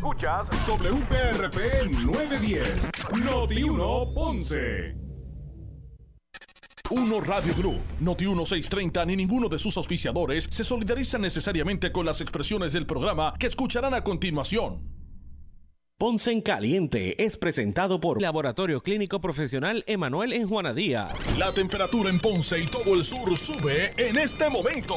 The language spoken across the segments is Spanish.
Escuchas WPRP 910, Noti 1 Ponce. Uno Radio Group, Noti 1630 ni ninguno de sus auspiciadores se solidarizan necesariamente con las expresiones del programa que escucharán a continuación. Ponce en Caliente es presentado por Laboratorio Clínico Profesional Emanuel en Juana Díaz. La temperatura en Ponce y todo el sur sube en este momento.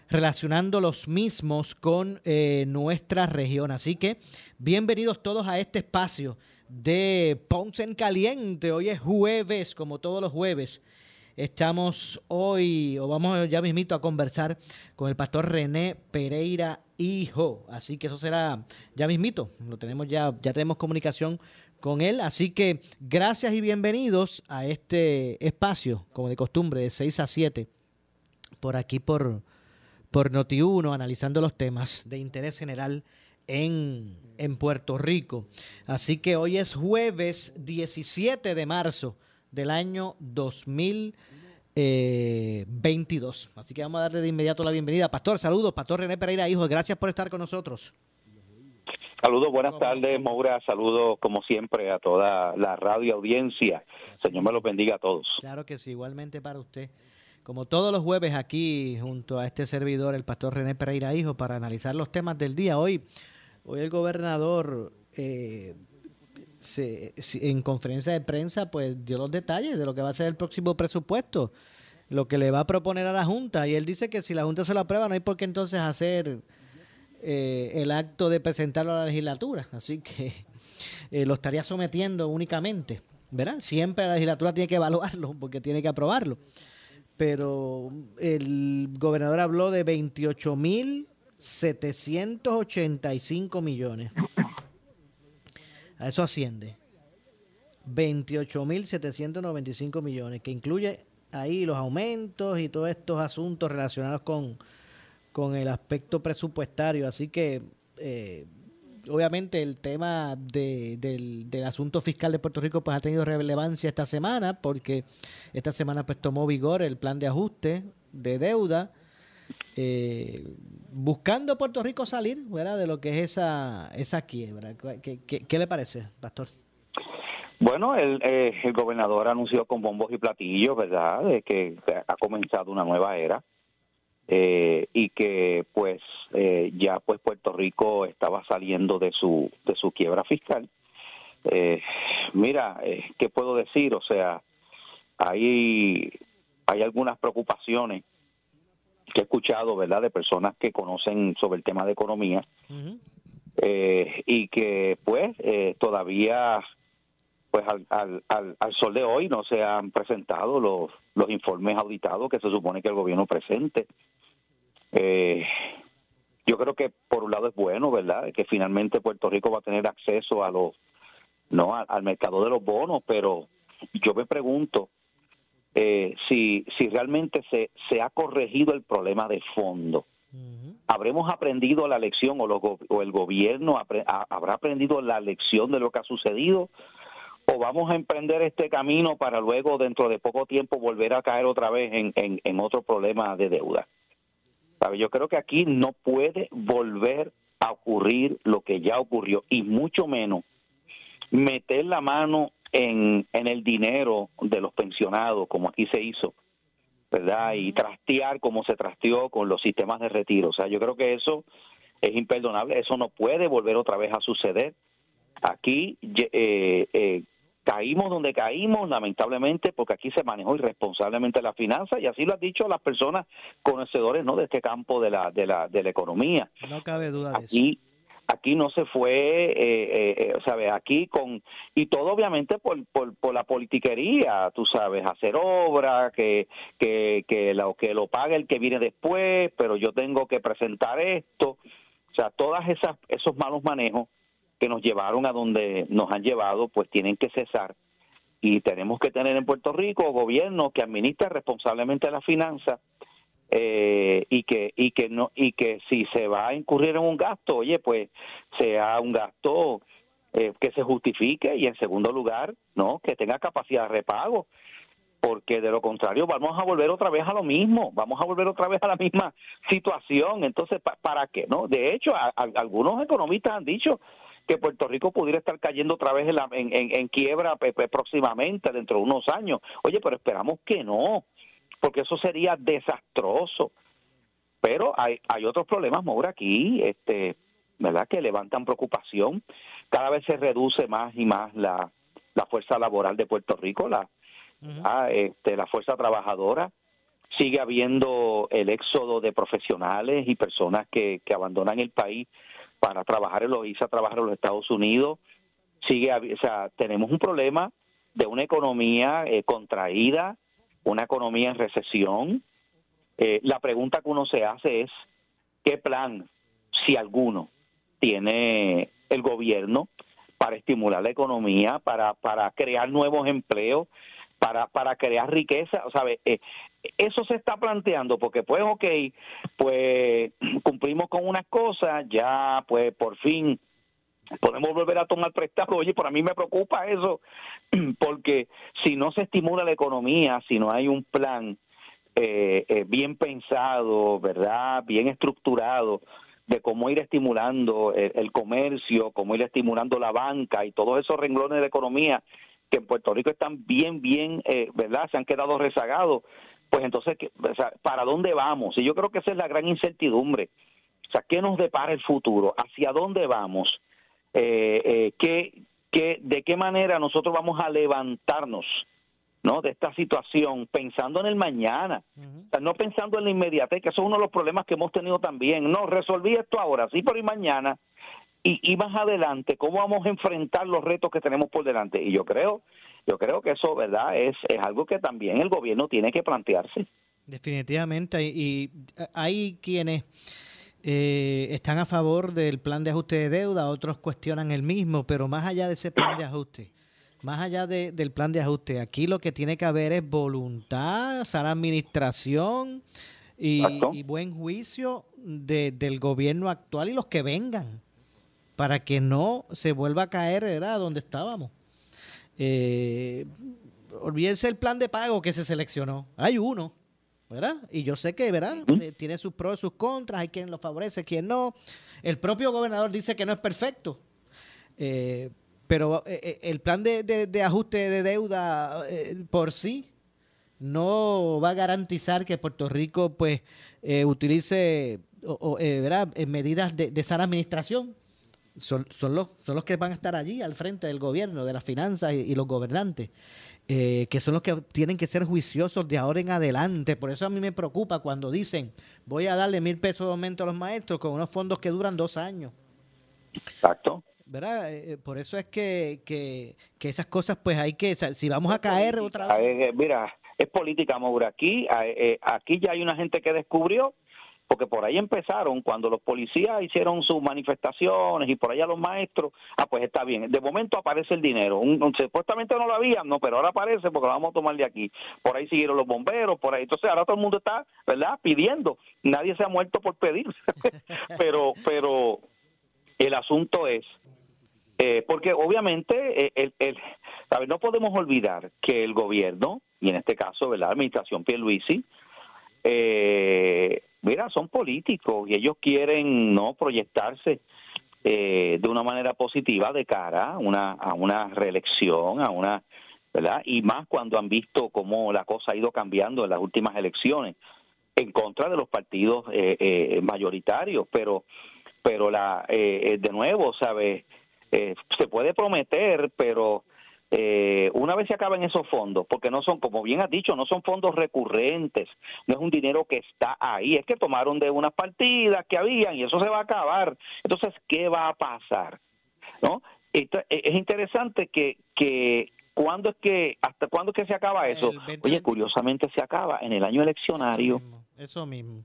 relacionando los mismos con eh, nuestra región. Así que bienvenidos todos a este espacio de Ponce en Caliente. Hoy es jueves, como todos los jueves. Estamos hoy, o vamos ya mismito a conversar con el pastor René Pereira Hijo. Así que eso será ya mismito. Lo tenemos ya, ya tenemos comunicación con él. Así que gracias y bienvenidos a este espacio, como de costumbre, de 6 a 7, por aquí por, por Noti1, analizando los temas de interés general en, en Puerto Rico. Así que hoy es jueves 17 de marzo del año 2022. Así que vamos a darle de inmediato la bienvenida. Pastor, saludos. Pastor René Pereira, hijo. Gracias por estar con nosotros. Saludos, buenas tardes, Moura. Saludos, como siempre, a toda la radio audiencia. Señor me los bendiga a todos. Claro que sí, igualmente para usted. Como todos los jueves aquí, junto a este servidor, el pastor René Pereira Hijo, para analizar los temas del día. Hoy, hoy el gobernador eh, se, en conferencia de prensa pues dio los detalles de lo que va a ser el próximo presupuesto, lo que le va a proponer a la Junta. Y él dice que si la Junta se lo aprueba, no hay por qué entonces hacer eh, el acto de presentarlo a la legislatura. Así que eh, lo estaría sometiendo únicamente. ¿Verdad? Siempre la legislatura tiene que evaluarlo porque tiene que aprobarlo. Pero el gobernador habló de 28.785 millones. A eso asciende. 28.795 millones, que incluye ahí los aumentos y todos estos asuntos relacionados con, con el aspecto presupuestario. Así que, eh, obviamente, el tema de, del, del, asunto fiscal de Puerto Rico pues ha tenido relevancia esta semana, porque esta semana pues tomó vigor el plan de ajuste de deuda. Eh, buscando Puerto Rico salir ¿verdad? de lo que es esa, esa quiebra. ¿Qué, le parece, Pastor? Bueno, el, eh, el, gobernador anunció con bombos y platillos, ¿verdad?, de que ha comenzado una nueva era eh, y que, pues, eh, ya pues Puerto Rico estaba saliendo de su de su quiebra fiscal. Eh, mira, ¿qué puedo decir? O sea, hay hay algunas preocupaciones que he escuchado, ¿verdad?, de personas que conocen sobre el tema de economía uh -huh. eh, y que, pues, eh, todavía, pues, al, al, al, al, sol de hoy no se han presentado los, los informes auditados que se supone que el gobierno presente. Eh, yo creo que por un lado es bueno, ¿verdad?, que finalmente Puerto Rico va a tener acceso a los, no, al, al mercado de los bonos, pero yo me pregunto, eh, si, si realmente se, se ha corregido el problema de fondo. ¿Habremos aprendido la lección o, lo, o el gobierno apre, a, habrá aprendido la lección de lo que ha sucedido? ¿O vamos a emprender este camino para luego, dentro de poco tiempo, volver a caer otra vez en, en, en otro problema de deuda? ¿Sabe? Yo creo que aquí no puede volver a ocurrir lo que ya ocurrió y mucho menos meter la mano en, en el dinero de los pensionados, como aquí se hizo, ¿verdad? Y trastear como se trasteó con los sistemas de retiro. O sea, yo creo que eso es imperdonable, eso no puede volver otra vez a suceder. Aquí eh, eh, caímos donde caímos, lamentablemente, porque aquí se manejó irresponsablemente la finanza y así lo han dicho las personas conocedores ¿no? de este campo de la, de la, de la economía. No cabe duda de aquí, eso aquí no se fue, eh, eh, ¿sabes? Aquí con, y todo obviamente por, por, por la politiquería, tú sabes, hacer obra, que, que, que, lo, que lo pague el que viene después, pero yo tengo que presentar esto, o sea, todas esas, esos malos manejos que nos llevaron a donde nos han llevado, pues tienen que cesar. Y tenemos que tener en Puerto Rico gobierno que administre responsablemente la finanza eh, y que y que no y que si se va a incurrir en un gasto, oye, pues sea un gasto eh, que se justifique y en segundo lugar, no, que tenga capacidad de repago porque de lo contrario vamos a volver otra vez a lo mismo, vamos a volver otra vez a la misma situación. Entonces, ¿para qué? no De hecho, algunos economistas han dicho que Puerto Rico pudiera estar cayendo otra vez en, en, quiebra próximamente, dentro de unos años. Oye, pero esperamos que no, porque eso sería desastroso. Pero hay, hay otros problemas, Maura, aquí, este, ¿verdad? Que levantan preocupación. Cada vez se reduce más y más la, la fuerza laboral de Puerto Rico, la este, la fuerza trabajadora. Sigue habiendo el éxodo de profesionales y personas que, que abandonan el país para trabajar en los, irse a trabajar en los Estados Unidos. Sigue, o sea, tenemos un problema de una economía eh, contraída, una economía en recesión. Eh, la pregunta que uno se hace es, ¿qué plan, si alguno, tiene el gobierno para estimular la economía, para, para crear nuevos empleos, para, para crear riqueza, ¿sabes? Eh, eso se está planteando porque pues ok, pues cumplimos con unas cosas, ya pues por fin podemos volver a tomar prestado. Oye, por a mí me preocupa eso, porque si no se estimula la economía, si no hay un plan eh, eh, bien pensado, ¿verdad? Bien estructurado de cómo ir estimulando el, el, comercio, cómo ir estimulando la banca y todos esos renglones de la economía que en Puerto Rico están bien, bien, eh, ¿verdad? Se han quedado rezagados. Pues entonces, ¿para dónde vamos? Y yo creo que esa es la gran incertidumbre. O sea, ¿qué nos depara el futuro? ¿Hacia dónde vamos? Eh, eh, ¿qué, qué, ¿De qué manera nosotros vamos a levantarnos? ¿no? de esta situación pensando en el mañana, no pensando en la inmediatez, que eso es uno de los problemas que hemos tenido también. No, resolví esto ahora, sí, pero y mañana y, más adelante cómo vamos a enfrentar los retos que tenemos por delante. Y yo creo, yo creo que eso, ¿verdad? Es, es algo que también el gobierno tiene que plantearse. Definitivamente. Y, hay quienes eh, están a favor del plan de ajuste de deuda, otros cuestionan el mismo, pero más allá de ese plan de ajuste, más allá del plan de ajuste, aquí lo que tiene que haber es voluntad, sana administración y, buen juicio del gobierno actual y los que vengan para que no se vuelva a caer era donde estábamos. Eh, olvídense el plan de pago que se seleccionó. Hay uno, ¿verdad? Y yo sé que, ¿verdad? Eh, tiene sus pros y sus contras, hay quien lo favorece, quien no. El propio gobernador dice que no es perfecto. Eh, pero el plan de, ajuste de deuda por sí no va a garantizar que Puerto Rico pues utilice o, medidas de, de sana administración son, son, los, son los que van a estar allí al frente del gobierno, de las finanzas y, los gobernantes, eh, que son los que tienen que ser juiciosos de ahora en adelante. Por eso a mí me preocupa cuando dicen voy a darle mil pesos de aumento a los maestros con unos fondos que duran dos años. Exacto. ¿verdad? Eh, eh, por eso es que, que, esas cosas, pues hay que, si vamos a caer otra vez. mira, es política, Maura. Aquí, aquí ya hay una gente que descubrió porque por ahí empezaron cuando los policías hicieron sus manifestaciones y por allá los maestros, ah, pues está bien, de momento aparece el dinero, supuestamente no lo había, no, pero ahora aparece porque lo vamos a tomar de aquí, por ahí siguieron los bomberos, por ahí, entonces ahora todo el mundo está, ¿verdad?, pidiendo, nadie se ha muerto por pedir, pero, pero el asunto es, eh, porque obviamente eh, el, no podemos olvidar que el gobierno, y en este caso, ¿verdad?, la administración Pierluisi, eh, mira, son políticos y ellos quieren no proyectarse eh, de una manera positiva de cara a una, a una reelección, a una, ¿verdad? Y más cuando han visto cómo la cosa ha ido cambiando en las últimas elecciones en contra de los partidos eh, eh, mayoritarios, pero, pero la, de nuevo, ¿sabes? se puede prometer, pero eh, una vez se acaban esos fondos, porque no son, como bien has dicho, no son fondos recurrentes, no es un dinero que está ahí, es que tomaron de unas partidas que habían y eso se va a acabar. Entonces, ¿qué va a pasar? ¿No? E, es interesante que, que ¿cuándo es que, hasta cuándo es que se acaba eso? Oye, curiosamente se acaba en el año eleccionario. Eso mismo.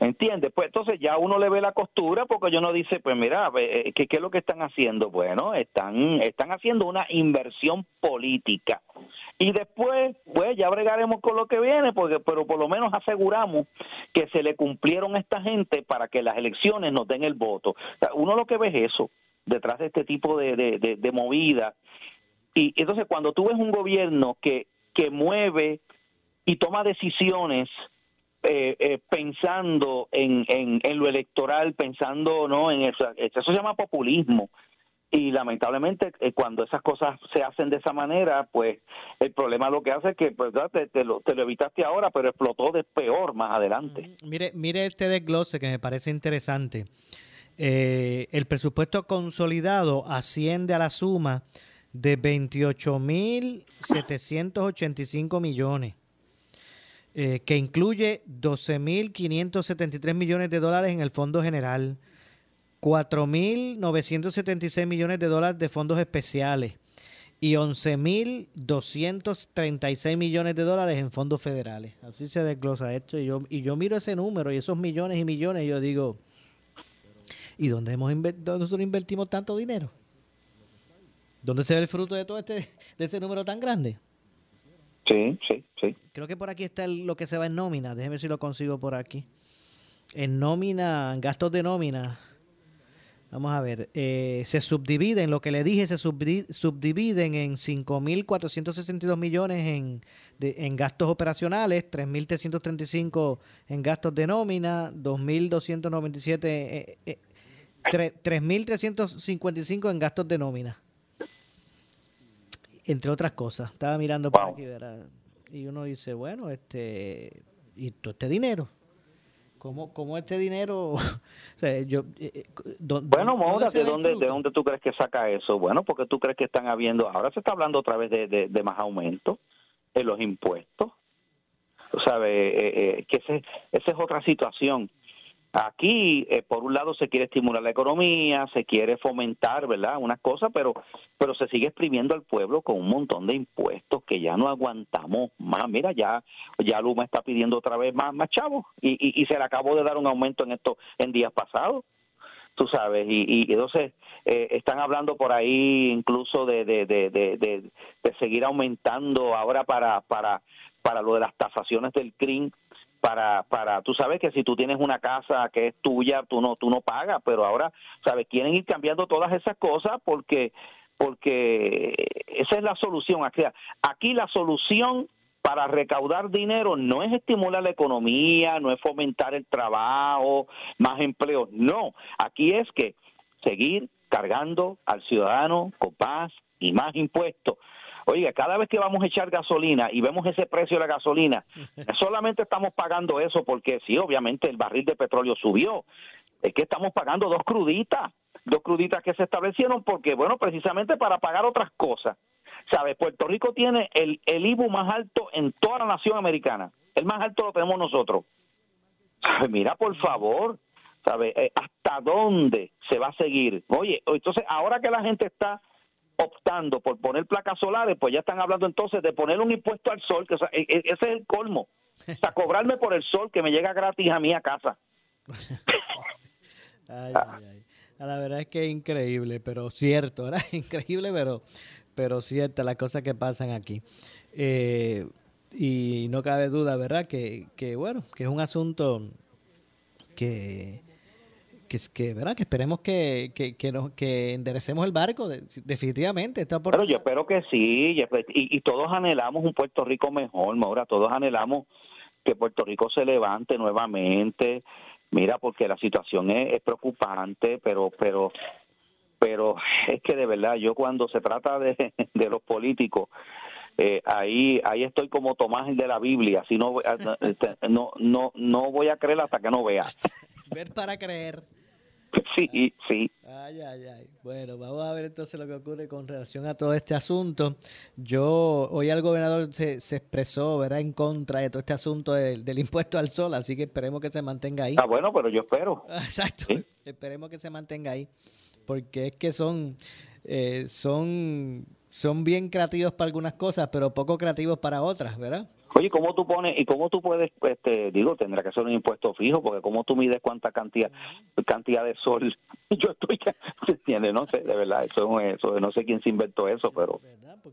¿Entiendes? Pues entonces ya uno le ve la costura porque yo no dice, pues mira, eh, ¿qué, ¿qué, es lo que están haciendo? Bueno, están, están haciendo una inversión política. Y después, pues ya bregaremos con lo que viene, porque pero por lo menos aseguramos que se le cumplieron a esta gente para que las elecciones nos den el voto. uno lo que ve es eso, detrás de este tipo de, de, de movida. Y entonces cuando tú ves un gobierno que, que mueve y toma decisiones eh, eh, pensando en, en, lo electoral, pensando no en eso. Eso se llama populismo. Y lamentablemente eh, cuando esas cosas se hacen de esa manera, pues el problema lo que hace es que pues, te, te, lo, te lo evitaste ahora, pero explotó de peor más adelante. Mire, mire este desglose que me parece interesante. el presupuesto consolidado asciende a la suma de 28.785 millones. Eh, que incluye 12.573 millones de dólares en el Fondo General, 4.976 millones de dólares de fondos especiales y 11.236 millones de dólares en fondos federales. Así se desglosa esto. Y yo, y yo miro ese número y esos millones y millones y yo digo, ¿y dónde, hemos dónde nosotros invertimos tanto dinero? ¿Dónde se ve el fruto de todo este de ese número tan grande? Sí, sí, sí. Creo que por aquí está lo que se va en nómina. Déjeme ver si lo consigo por aquí. En nómina, en gastos de nómina. Vamos a ver. Eh, se subdividen, lo que le dije, se subdividen en 5.462 millones en, en gastos operacionales, 3.335 en gastos de nómina, 2.297, eh, eh, 3.355 eh, en gastos de nómina entre otras cosas. Estaba mirando por aquí, Y uno dice, bueno, este, ¿y todo este dinero? ¿Cómo, cómo este dinero? yo, eh, eh, bueno, Mora, ¿de dónde, ¿de dónde tú crees que saca eso? Bueno, porque tú crees que están habiendo, ahora se está hablando otra vez de, de, más aumento en los impuestos. Tú sabes, eh, que ese, esa es otra situación. Aquí, eh, por un lado, se quiere estimular la economía, se quiere fomentar, ¿verdad? Unas cosas, pero, pero se sigue exprimiendo al pueblo con un montón de impuestos que ya no aguantamos más. Mira, ya, ya Luma está pidiendo otra vez más, más chavos y, y, se le acabó de dar un aumento en esto en días pasados tú sabes, y, y entonces eh, están hablando por ahí incluso de, de, de, de, seguir aumentando ahora para, para, para lo de las tasaciones del CRIM para para tú sabes que si tú tienes una casa que es tuya tú no tú no pagas pero ahora sabes quieren ir cambiando todas esas cosas porque porque esa es la solución. Aquí aquí la solución para recaudar dinero no es estimular la economía no es fomentar el trabajo más empleo. No aquí es que seguir cargando al ciudadano con paz y más impuestos Oiga, cada vez que vamos a echar gasolina y vemos ese precio de la gasolina, solamente estamos pagando eso porque sí, obviamente el barril de petróleo subió. Es que estamos pagando dos cruditas, dos cruditas que se establecieron porque, bueno, precisamente para pagar otras cosas. ¿Sabes? Puerto Rico tiene el, el IBU más alto en toda la nación americana. El más alto lo tenemos nosotros. Mira, por favor, ¿sabes? Eh, ¿Hasta dónde se va a seguir? Oye, entonces ahora que la gente está optando por poner placas solares, pues ya están hablando entonces de poner un impuesto al sol, que e, e, ese es el colmo. O sea, cobrarme por el sol que me llega gratis a mí a casa. ay, ay, ay. La verdad es que es increíble, pero cierto, ¿verdad? Increíble, pero, pero cierta las cosas que pasan aquí. Eh, y no cabe duda, ¿verdad? Que, que bueno, que es un asunto que, que, que, ¿verdad? que esperemos que, que, nos, que enderecemos el barco, definitivamente. Pero yo espero que sí, y, y, todos anhelamos un Puerto Rico mejor, Maura, todos anhelamos que Puerto Rico se levante nuevamente. Mira, porque la situación es, preocupante, pero, pero, pero es que de verdad, yo cuando se trata de, de los políticos, eh, ahí ahí estoy como Tomás de la Biblia, si no, este, no, no, no voy a creer hasta que no vea. Ver para creer. Sí, sí. Ay, ay, ay. Bueno, vamos a ver entonces lo que ocurre con relación a todo este asunto. Yo, hoy el gobernador se, se expresó, ¿verdad?, en contra de todo este asunto del, impuesto al sol, así que esperemos que se mantenga ahí. Ah, bueno, pero yo espero. Exacto. Esperemos que se mantenga ahí, porque es que son, eh, son, son bien creativos para algunas cosas, pero poco creativos para otras, ¿verdad? Oye, ¿cómo tú pones y cómo tú puedes, este, digo, tendrá que ser un impuesto fijo, porque cómo tú mides cuánta cantidad cantidad de sol yo estoy, ¿entiendes? No sé, de verdad, eso, eso no sé quién se inventó eso, pero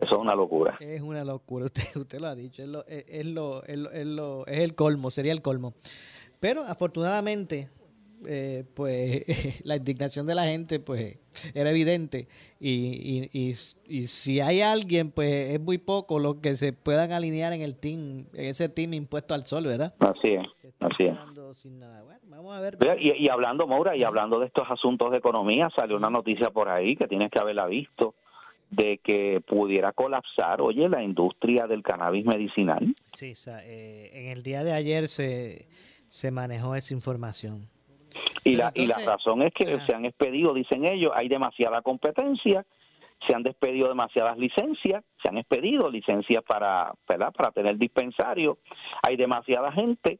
eso es una locura. Es una locura, usted, usted lo ha dicho, es, lo, es, lo, es, lo, es el colmo, sería el colmo. Pero afortunadamente, eh, pues la indignación de la gente pues era evidente. Y, y, y, si hay alguien pues es muy poco lo que se puedan alinear en el team en ese team impuesto al sol verdad así es así es. vamos a ver. Y, hablando Maura y hablando de estos asuntos de economía salió una noticia por ahí que tienes que haberla visto de que pudiera colapsar oye la industria del cannabis medicinal. Sí eh, en el día de ayer se se manejó esa información y la, y la razón es que se han expedido, dicen ellos, hay demasiada competencia, se han despedido demasiadas licencias, se han expedido licencias para, ¿verdad? para tener dispensario, hay demasiada gente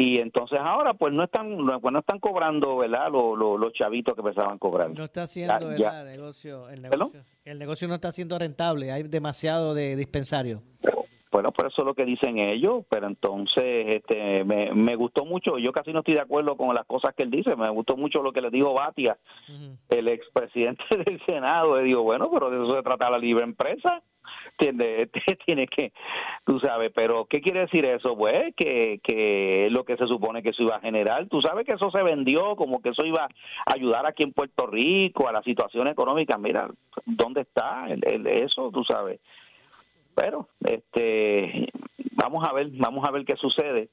y entonces ahora pues no están pues no están cobrando verdad los, los, chavitos que pensaban cobrar. No está haciendo el negocio el negocio, el negocio no está siendo rentable hay demasiado de dispensario bueno, por eso es lo que dicen ellos, pero entonces este, me, me gustó mucho, yo casi no estoy de acuerdo con las cosas que él dice, me gustó mucho lo que le dijo Batia, el expresidente del Senado, le digo, bueno, pero de eso se trata la libre empresa, ¿entiendes? Tiene que, tú sabes, pero ¿qué quiere decir eso? Pues que, que es lo que se supone que eso iba a generar, tú sabes que eso se vendió como que eso iba a ayudar aquí en Puerto Rico a la situación económica, mira, ¿dónde está el, eso, tú sabes? Pero este vamos a ver vamos a ver qué sucede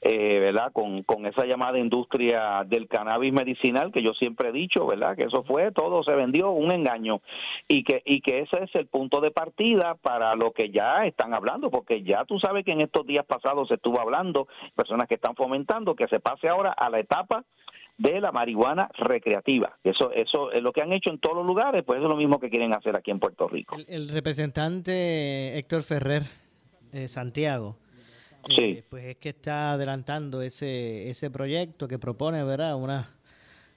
eh, verdad con, con esa llamada industria del cannabis medicinal que yo siempre he dicho verdad que eso fue todo se vendió un engaño. Y que y que ese es el punto de partida para lo que ya están hablando porque ya tú sabes que en estos días pasados se estuvo hablando personas que están fomentando que se pase ahora a la etapa de la marihuana recreativa. Eso, eso es lo que han hecho en todos los lugares, pues es lo mismo que quieren hacer aquí en Puerto Rico. El, representante Héctor Ferrer, eh, Santiago, eh, pues es que está adelantando ese, ese proyecto que propone, ¿verdad? Unas,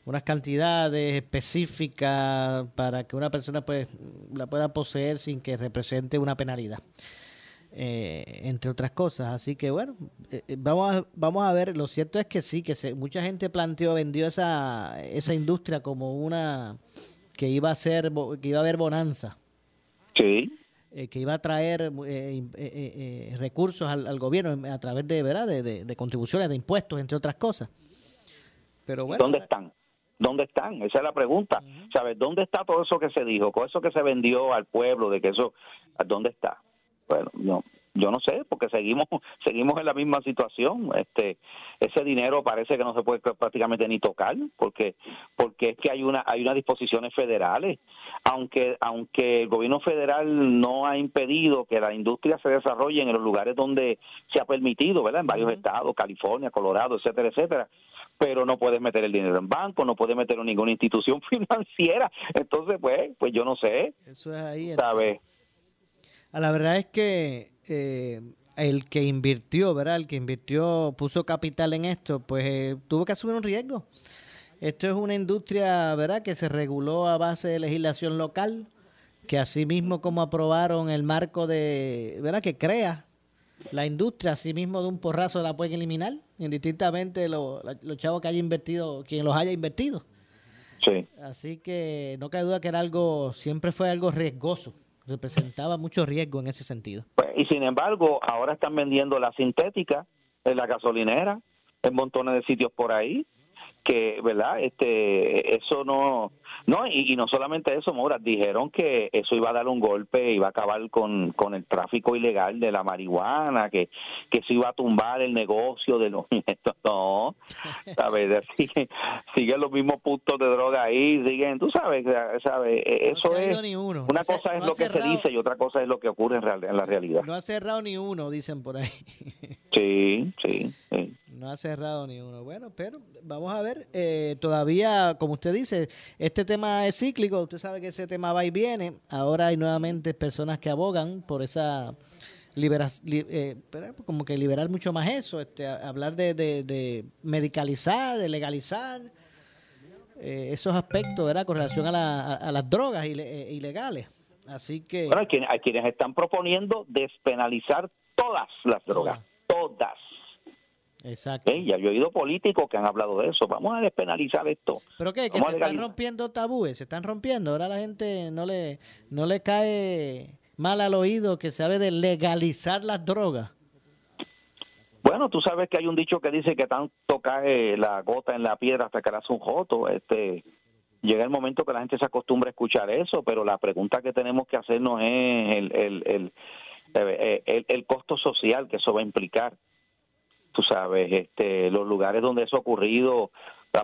unas cantidades específicas para que una persona pues la pueda poseer sin que represente una penalidad. Eh, entre otras cosas. Así que bueno, eh, eh, vamos, a, vamos a ver. Lo cierto es que sí, que se, mucha gente planteó, vendió esa, esa industria como una que iba a ser, que iba a haber bonanza. Sí. que iba a traer recursos al, gobierno a través de, ¿verdad? De, contribuciones, de impuestos, entre otras cosas. Pero bueno, ¿Dónde están? ¿Dónde están? Esa es la pregunta. ¿Sabes? ¿Dónde está todo eso que se dijo? Todo eso que se vendió al pueblo, de que eso, ¿dónde está? Bueno, no, yo no sé, porque seguimos seguimos en la misma situación. Este ese dinero parece que no se puede prácticamente ni tocar, porque porque es que hay una hay unas disposiciones federales, aunque aunque el gobierno federal no ha impedido que la industria se desarrolle en los lugares donde se ha permitido, ¿verdad? En varios estados, California, Colorado, etcétera, etcétera pero no puedes meter el dinero en banco, no puedes meterlo en ninguna institución financiera. Entonces, pues, pues yo no sé. Eso es ahí. ¿Sabes? La verdad es que eh, el que invirtió, ¿verdad? El que invirtió, puso capital en esto, pues eh, tuvo que asumir un riesgo. Esto es una industria, ¿verdad? Que se reguló a base de legislación local, que así mismo como aprobaron el marco de, ¿verdad? Que crea la industria, así mismo de un porrazo la pueden eliminar, indistintamente los chavos que haya invertido, quien los haya invertido. Sí. Así que no cabe duda que era algo, siempre fue algo riesgoso representaba mucho riesgo en ese sentido. Pues, y sin embargo, ahora están vendiendo la sintética en la gasolinera, en montones de sitios por ahí, que, ¿verdad? Este, eso no, no, y, no solamente eso, Mora, dijeron que eso iba a dar un golpe, iba a acabar con, con el tráfico ilegal de la marihuana, que, que eso iba a tumbar el negocio de los no, sabes, siguen, los mismos puntos de droga ahí, siguen, tú sabes, sabes, e, eso es, una cosa es lo que se dice y otra cosa es lo que ocurre en, real, en la realidad. No ha cerrado ni uno, dicen por ahí. sí, sí, sí. No ha cerrado ni uno. Bueno, pero vamos a ver, eh, todavía, como usted dice, este tema es cíclico, usted sabe que ese tema va y viene. Ahora hay nuevamente personas que abogan por esa eh, como que liberar mucho más eso, este, hablar de, de, medicalizar, de legalizar eh, esos aspectos, ¿verdad? Con relación a, a, las drogas ilegales. Así que... Bueno, hay quienes, hay quienes están proponiendo despenalizar todas las drogas, todas. Exacto. ya yo he oído políticos que han hablado de eso. Vamos a despenalizar esto. ¿Pero qué? ¿Que se están rompiendo tabúes? ¿Se están rompiendo? Ahora la gente no le, no le cae mal al oído que se hable de legalizar las drogas. Bueno, tú sabes que hay un dicho que dice que tanto cae la gota en la piedra hasta que le hace un joto. Este, llega el momento que la gente se acostumbra a escuchar eso, pero la pregunta que tenemos que hacernos es el, el, eh, el, el costo social que eso va a implicar tú sabes, este, los lugares donde eso ha ocurrido,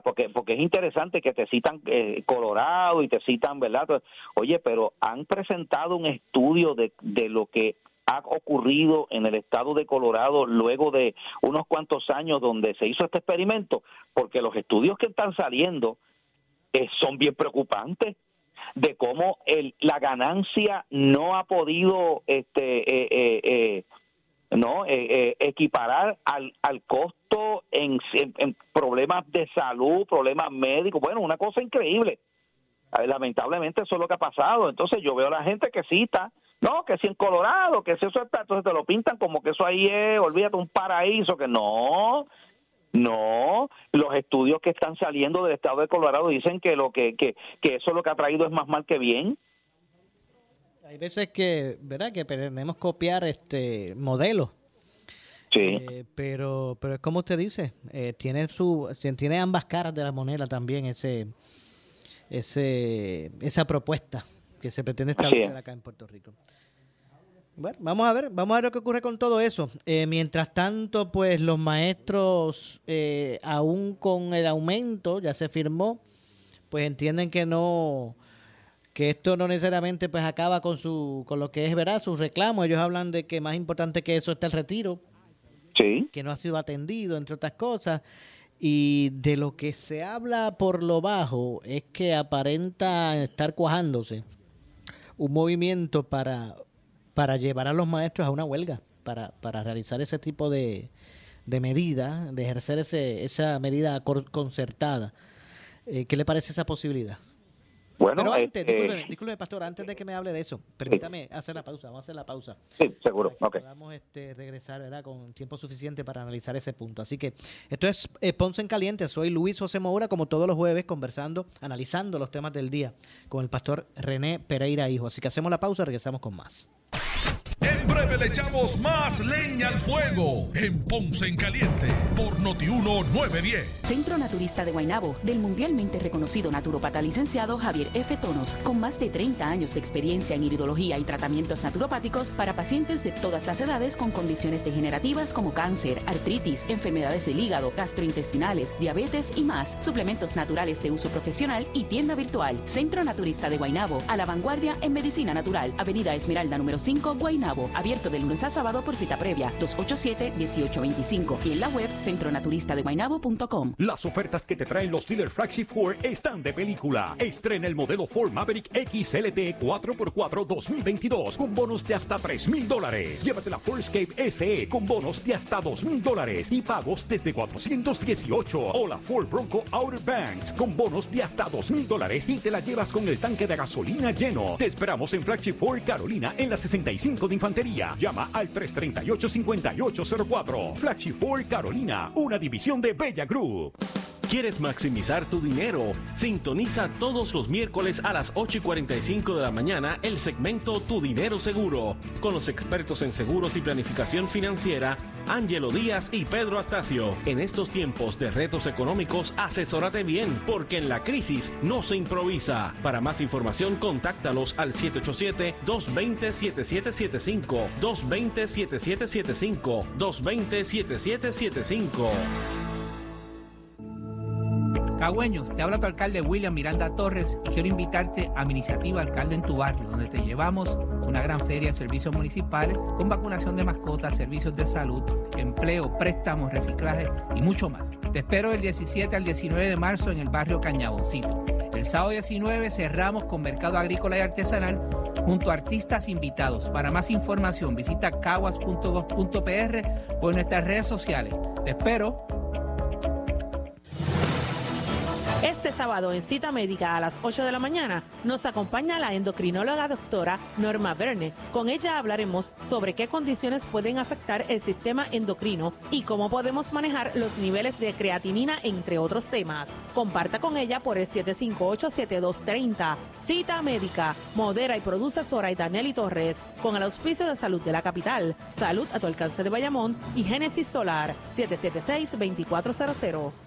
porque porque es interesante que te citan eh, Colorado y te citan, ¿verdad? Oye, pero han presentado un estudio de, de lo que ha ocurrido en el estado de Colorado luego de unos cuantos años donde se hizo este experimento, porque los estudios que están saliendo eh, son bien preocupantes de cómo el, la ganancia no ha podido este, eh, eh no eh, eh, equiparar al, al costo en, problemas de salud, problemas médicos, bueno, una cosa increíble. Lamentablemente eso es lo que ha pasado. Entonces yo veo a la gente que cita, no, que si en Colorado, que si eso está, entonces te lo pintan como que eso ahí es, olvídate, un paraíso, que no, no, los estudios que están saliendo del estado de Colorado dicen que lo que, que, que eso lo que ha traído es más mal que bien. Hay veces que, ¿verdad? Que pretendemos copiar este modelo. Sí. Eh, pero, pero es como usted dice, eh, tiene su, tiene ambas caras de la moneda también ese, ese, esa propuesta que se pretende establecer acá en Puerto Rico. Bueno, vamos a ver, vamos a ver lo que ocurre con todo eso. Eh, mientras tanto, pues los maestros, aún con el aumento, ya se firmó, pues entienden que no, que esto no necesariamente pues acaba con su con lo que es verdad su reclamo ellos hablan de que más importante que eso está el retiro sí. que no ha sido atendido entre otras cosas y de lo que se habla por lo bajo es que aparenta estar cuajándose un movimiento para para llevar a los maestros a una huelga para, para realizar ese tipo de, de medida de ejercer ese, esa medida concertada eh, ¿qué le parece esa posibilidad? Bueno, Pero antes, este, disculpe, pastor, antes de que me hable de eso, permítame hacer la pausa, vamos a hacer la pausa. Sí, seguro, ok. Podamos este, regresar, ¿verdad? Con tiempo suficiente para analizar ese punto. Así que esto es eh, Ponce en Caliente, soy Luis José Moura, como todos los jueves, conversando, analizando los temas del día con el pastor René Pereira Hijo. Así que hacemos la pausa, regresamos con más. En breve le echamos más leña al fuego en Ponce en Caliente por Notiuno 910. Centro Naturista de Guaynabo, del mundialmente reconocido naturopata licenciado Javier F. Tonos, con más de 30 años de experiencia en iridología y tratamientos naturopáticos para pacientes de todas las edades con condiciones degenerativas como cáncer, artritis, enfermedades del hígado, gastrointestinales, diabetes y más. Suplementos naturales de uso profesional y tienda virtual. Centro Naturista de Guaynabo, a la vanguardia en medicina natural. Avenida Esmeralda número 5, Abierto de lunes a sábado por cita previa, 287-1825 y en la web centronaturista-de-guaynabo.com. Las ofertas que te traen los dealer Flagship Ford están de película. Estrena el modelo Ford Maverick XLT 4x4 2022 con bonos de hasta 3 mil dólares. Llévate la Escape SE con bonos de hasta 2 mil dólares y pagos desde 418. O la Ford Bronco Outer Banks con bonos de hasta 2 mil dólares y te la llevas con el tanque de gasolina lleno. Te esperamos en Flagship Ford Carolina en la 65 de Llama al 338-5804. Flagship Ford Carolina, una división de Bella Group. ¿Quieres maximizar tu dinero? Sintoniza todos los miércoles a las 8 y 45 de la mañana el segmento Tu Dinero Seguro con los expertos en seguros y planificación financiera Ángelo Díaz y Pedro Astacio. En estos tiempos de retos económicos, asesórate bien porque en la crisis no se improvisa. Para más información, contáctalos al 787-220-7775, 220-7775, 220-7775. Cagüeños, te habla tu alcalde William Miranda Torres y quiero invitarte a mi iniciativa Alcalde en tu Barrio, donde te llevamos una gran feria de servicios municipales con vacunación de mascotas, servicios de salud, empleo, préstamos, reciclaje y mucho más. Te espero el 17 al 19 de marzo en el barrio Cañaboncito. El sábado 19 cerramos con Mercado Agrícola y Artesanal junto a artistas invitados. Para más información visita caguas.gov.pr o en nuestras redes sociales. Te espero Este sábado en cita médica a las 8 de la mañana nos acompaña la endocrinóloga doctora Norma Verne. Con ella hablaremos sobre qué condiciones pueden afectar el sistema endocrino y cómo podemos manejar los niveles de creatinina, entre otros temas. Comparta con ella por el 758-7230. Cita médica. Modera y produce Zoraida Nelly Torres con el auspicio de salud de la capital. Salud a tu alcance de Bayamón y Génesis Solar 776-2400.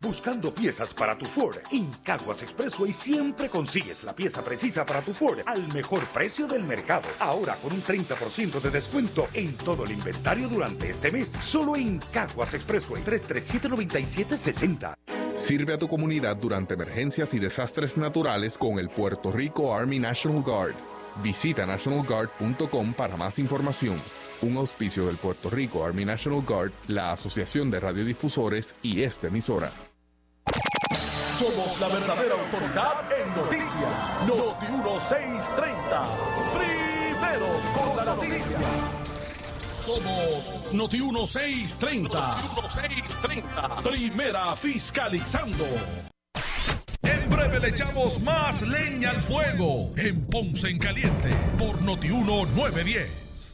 Buscando piezas para tu Ford. En Caguas Expressway siempre consigues la pieza precisa para tu Ford al mejor precio del mercado. Ahora con un 30% de descuento en todo el inventario durante este mes. Solo en Caguas Expressway 337-9760. Sirve a tu comunidad durante emergencias y desastres naturales con el Puerto Rico Army National Guard. Visita nationalguard.com para más información. Un auspicio del Puerto Rico Army National Guard, la Asociación de Radiodifusores y esta emisora. Somos la verdadera autoridad en noticias. Noti 1630. Primeros con la noticia. Somos Noti 1630. Noti 1630. Primera fiscalizando. En breve le echamos más leña al fuego en Ponce en Caliente por Noti 1910.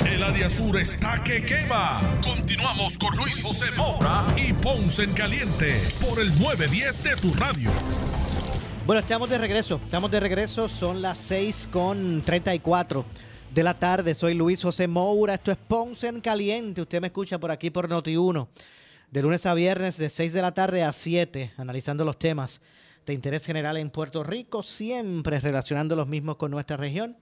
El área sur está que quema. Continuamos con Luis José Moura y Ponce en Caliente por el 910 de tu radio. Bueno, estamos de regreso. Estamos de regreso. Son las 6 con 34 de la tarde. Soy Luis José Moura. Esto es Ponce en Caliente. Usted me escucha por aquí por Noti1. De lunes a viernes, de 6 de la tarde a 7, analizando los temas de interés general en Puerto Rico, siempre relacionando los mismos con nuestra región.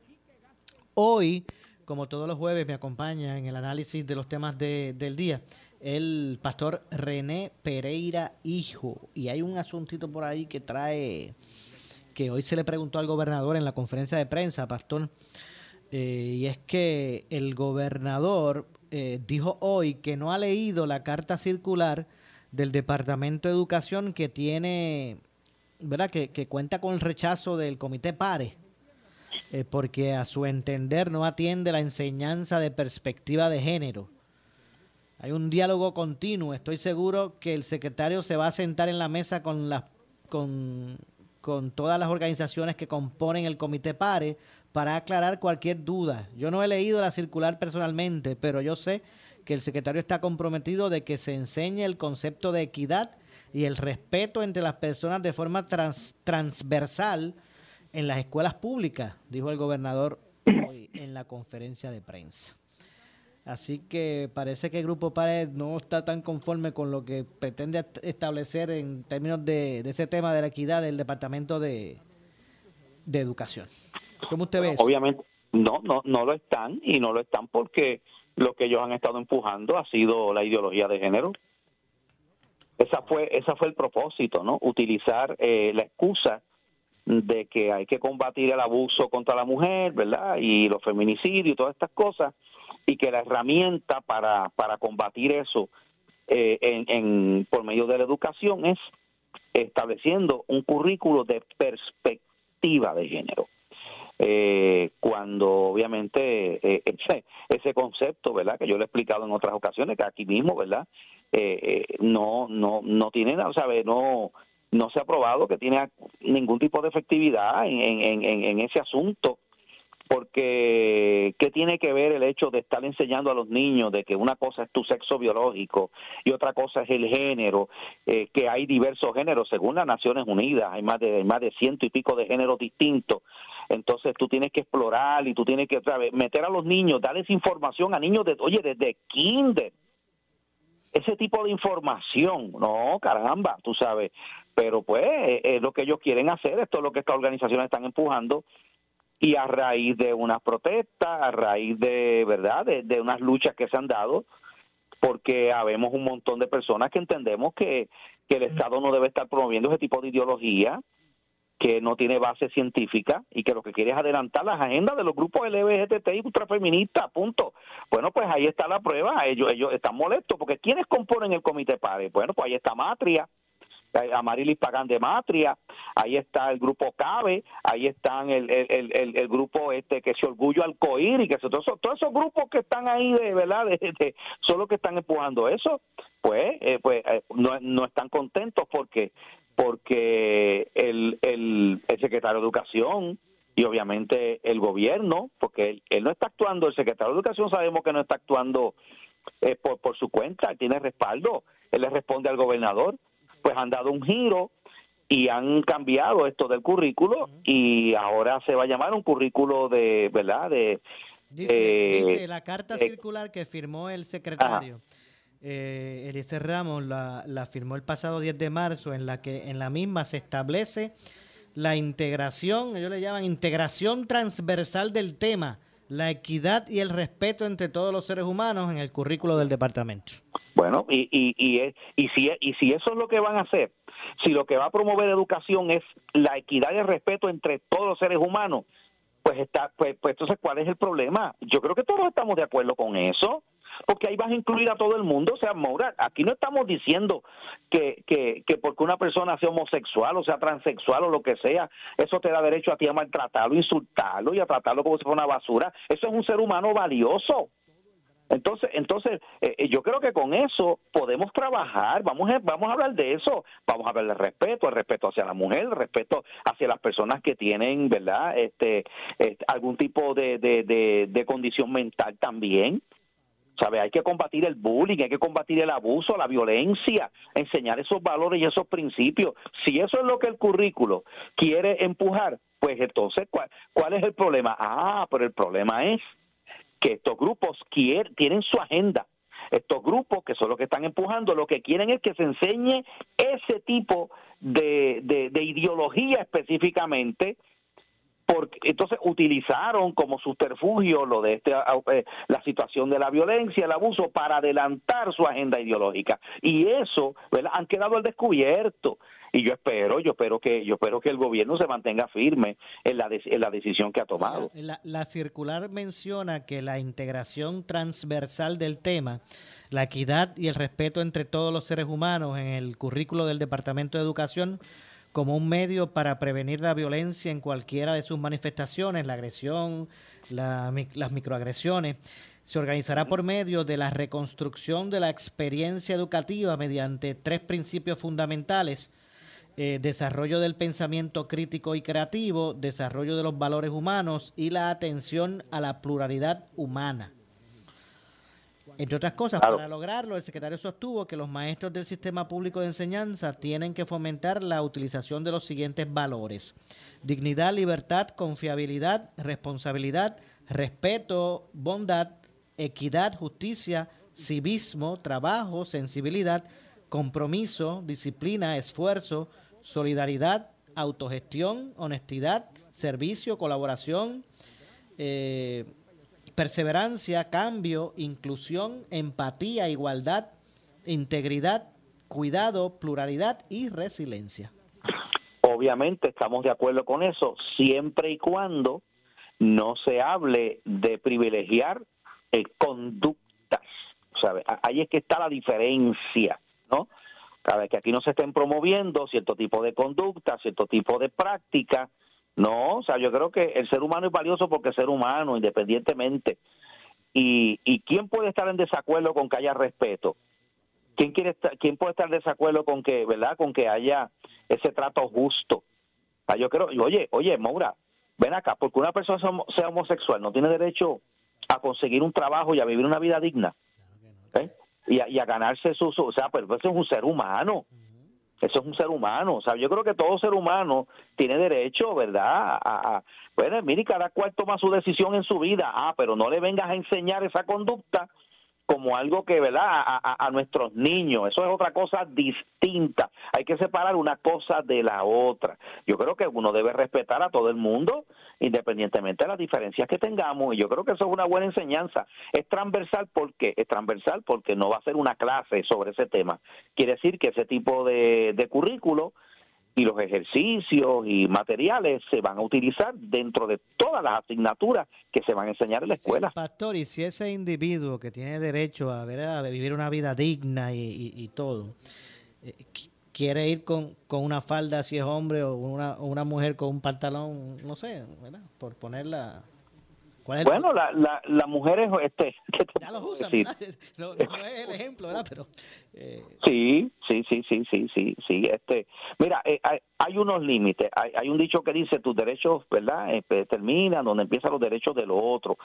Hoy como todos los jueves, me acompaña en el análisis de los temas de, del día el pastor René Pereira Hijo. Y hay un asuntito por ahí que trae, que hoy se le preguntó al gobernador en la conferencia de prensa, pastor, eh, y es que el gobernador eh, dijo hoy que no ha leído la carta circular del Departamento de Educación que tiene, ¿verdad? Que, que cuenta con el rechazo del Comité PARE porque a su entender no atiende la enseñanza de perspectiva de género. Hay un diálogo continuo. Estoy seguro que el secretario se va a sentar en la mesa con, las con, con todas las organizaciones que componen el comité PARE para aclarar cualquier duda. Yo no he leído la circular personalmente, pero yo sé que el secretario está comprometido de que se enseñe el concepto de equidad y el respeto entre las personas de forma trans, transversal en las escuelas públicas, dijo el gobernador hoy en la conferencia de prensa. Así que parece que el Grupo Pared no está tan conforme con lo que pretende establecer en términos de, ese tema de la equidad del Departamento de, de Educación. ¿Cómo usted ve eso? Obviamente, no, no, no lo están y no lo están porque lo que ellos han estado empujando ha sido la ideología de género. Esa fue, esa fue el propósito, ¿no? Utilizar eh, la excusa de que hay que combatir el abuso contra la mujer, ¿verdad? Y los feminicidios y todas estas cosas, y que la herramienta para, para combatir eso eh, en, por medio de la educación es estableciendo un currículo de perspectiva de género. Eh, cuando obviamente eh, ese, ese concepto, ¿verdad? Que yo le he explicado en otras ocasiones, que aquí mismo, ¿verdad? no, no, no tiene, o sea, no, no se ha probado que tiene ningún tipo de efectividad en, ese asunto porque ¿qué tiene que ver el hecho de estar enseñando a los niños de que una cosa es tu sexo biológico y otra cosa es el género, eh, que hay diversos géneros, según las Naciones Unidas, hay más de, más de ciento y pico de géneros distintos, entonces tú tienes que explorar y tú tienes que meter a los niños, darles información a niños de, oye, desde kinder, ese tipo de información, no, caramba, tú sabes, pero pues eh, es lo que ellos quieren hacer, esto es lo que estas organizaciones están empujando y a raíz de unas protestas, a raíz de, ¿verdad?, de, unas luchas que se han dado, porque habemos un montón de personas que entendemos que, que el Estado no debe estar promoviendo ese tipo de ideología que no tiene base científica y que lo que quiere es adelantar las agendas de los grupos LGBTT y ultrafeministas, punto. Bueno, pues ahí está la prueba, ellos ellos están molestos porque ¿quiénes componen el comité PARE? Bueno, pues ahí está Matria, Amarilis Pagán de Matria, ahí está el grupo CABE, ahí están el, el, el, grupo este que se orgullo al y que todos, todos esos grupos que están ahí de verdad, de, son los que están empujando eso, pues, eh, pues eh, no, no están contentos porque porque el, el, el secretario de Educación y obviamente el gobierno, porque él, no está actuando, el secretario de Educación sabemos que no está actuando eh, por, por su cuenta, tiene respaldo, él le responde al gobernador, pues han dado un giro y han cambiado esto del currículo y ahora se va a llamar un currículo de, ¿verdad? De, dice, dice la carta circular que firmó el secretario. Eh, Eliezer Ramos la, la, firmó el pasado 10 de marzo, en la que en la misma se establece la integración, ellos le llaman integración transversal del tema, la equidad y el respeto entre todos los seres humanos en el currículo del departamento. Bueno, y, y, y, y, si, y si eso es lo que van a hacer, si lo que va a promover educación es la equidad y el respeto entre todos los seres humanos, pues está, pues, pues entonces, ¿cuál es el problema? Yo creo que todos estamos de acuerdo con eso porque ahí vas a incluir a todo el mundo. O sea, Maura, aquí no estamos diciendo que, que, que porque una persona sea homosexual o sea transexual o lo que sea, eso te da derecho a ti a maltratarlo, insultarlo y a tratarlo como si fuera una basura. Eso es un ser humano valioso. Entonces, entonces eh, eh, yo creo que con eso podemos trabajar, vamos a, vamos a hablar de eso, vamos a hablar del respeto, el respeto hacia la mujer, el respeto hacia las personas que tienen, ¿verdad? Este, este algún tipo de, de, de condición mental también. ¿Sabe? Hay que combatir el bullying, hay que combatir el abuso, la violencia, enseñar esos valores y esos principios. Si eso es lo que el currículo quiere empujar, pues entonces, ¿cuál, cuál es el problema? Ah, pero el problema es que estos grupos quieren, tienen su agenda. Estos grupos, que son los que están empujando, lo que quieren es que se enseñe ese tipo de, de ideología específicamente porque entonces utilizaron como subterfugio lo de este eh, la situación de la violencia, el abuso para adelantar su agenda ideológica. Y eso han quedado al descubierto. Y yo espero, yo espero que yo espero que el gobierno se mantenga firme en la en la decisión que ha tomado. La, la circular menciona que la integración transversal del tema, la equidad y el respeto entre todos los seres humanos en el currículo del Departamento de Educación como un medio para prevenir la violencia en cualquiera de sus manifestaciones, la agresión, las microagresiones. Se organizará por medio de la reconstrucción de la experiencia educativa mediante tres principios fundamentales. Eh, desarrollo del pensamiento crítico y creativo, desarrollo de los valores humanos y la atención a la pluralidad humana. Entre otras cosas, para lograrlo, el secretario sostuvo que los maestros del sistema público de enseñanza tienen que fomentar la utilización de los siguientes valores. Dignidad, libertad, confiabilidad, responsabilidad, respeto, bondad, equidad, justicia, civismo, trabajo, sensibilidad, compromiso, disciplina, esfuerzo, solidaridad, autogestión, honestidad, servicio, colaboración, eh, perseverancia, cambio, inclusión, empatía, igualdad, integridad, cuidado, pluralidad y resiliencia. Obviamente estamos de acuerdo con eso, siempre y cuando no se hable de privilegiar eh, conductas. Ahí es que está la diferencia, ¿no? Cada vez que aquí no se estén promoviendo cierto tipo de conducta, cierto tipo de práctica, no, o sea, yo creo que el ser humano es valioso porque es ser humano, independientemente. Y, y quién puede estar en desacuerdo con que haya respeto? ¿Quién, quiere estar, ¿Quién puede estar en desacuerdo con que, verdad, con que haya ese trato justo? yo creo, oye, oye, Maura, ven acá, porque una persona sea homosexual no tiene derecho a conseguir un trabajo y a vivir una vida digna. ¿eh? Y, a, ganarse su, O sea, pues eso es un ser humano. Eso es un ser humano. O sea, yo creo que todo ser humano tiene derecho, ¿verdad? A, a, bueno, mire, cada cual toma su decisión en su vida. Ah, pero no le vengas a enseñar esa conducta como algo que, ¿verdad?, a, nuestros niños. Eso es otra cosa distinta. Hay que separar una cosa de la otra. Yo creo que uno debe respetar a todo el mundo, independientemente de las diferencias que tengamos. Y yo creo que eso es una buena enseñanza. Es transversal porque es transversal porque no va a ser una clase sobre ese tema. Quiere decir que ese tipo de, de currículo y los ejercicios y materiales se van a utilizar dentro de todas las asignaturas que se van a enseñar en la escuela. pastor, y si ese individuo que tiene derecho a, ver, a vivir una vida digna y, todo, eh, quiere ir con, con, una falda si es hombre o una, una mujer con un pantalón, no sé, ¿verdad? por ponerla bueno, la, la, las mujeres, este, ya los usan, no, es el ejemplo, ¿verdad? Pero eh, sí, sí, sí, sí, sí, sí, sí. Este, mira, eh, hay, unos límites. Hay, hay, un dicho que dice tus derechos, ¿verdad? Eh, terminan donde empiezan los derechos de los otros.